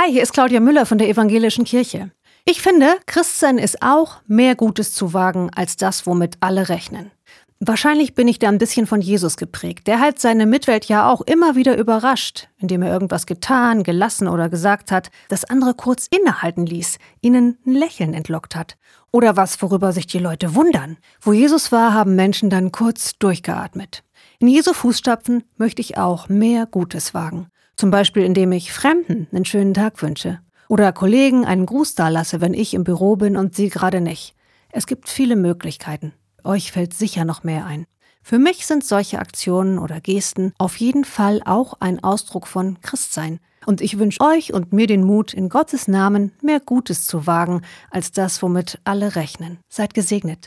Hi, hier ist Claudia Müller von der Evangelischen Kirche. Ich finde, Christsein ist auch mehr Gutes zu wagen als das, womit alle rechnen. Wahrscheinlich bin ich da ein bisschen von Jesus geprägt. Der hat seine Mitwelt ja auch immer wieder überrascht, indem er irgendwas getan, gelassen oder gesagt hat, das andere kurz innehalten ließ, ihnen ein Lächeln entlockt hat. Oder was, worüber sich die Leute wundern. Wo Jesus war, haben Menschen dann kurz durchgeatmet. In Jesu Fußstapfen möchte ich auch mehr Gutes wagen. Zum Beispiel, indem ich Fremden einen schönen Tag wünsche. Oder Kollegen einen Gruß dalasse, wenn ich im Büro bin und sie gerade nicht. Es gibt viele Möglichkeiten. Euch fällt sicher noch mehr ein. Für mich sind solche Aktionen oder Gesten auf jeden Fall auch ein Ausdruck von Christsein. Und ich wünsche euch und mir den Mut, in Gottes Namen mehr Gutes zu wagen, als das, womit alle rechnen. Seid gesegnet.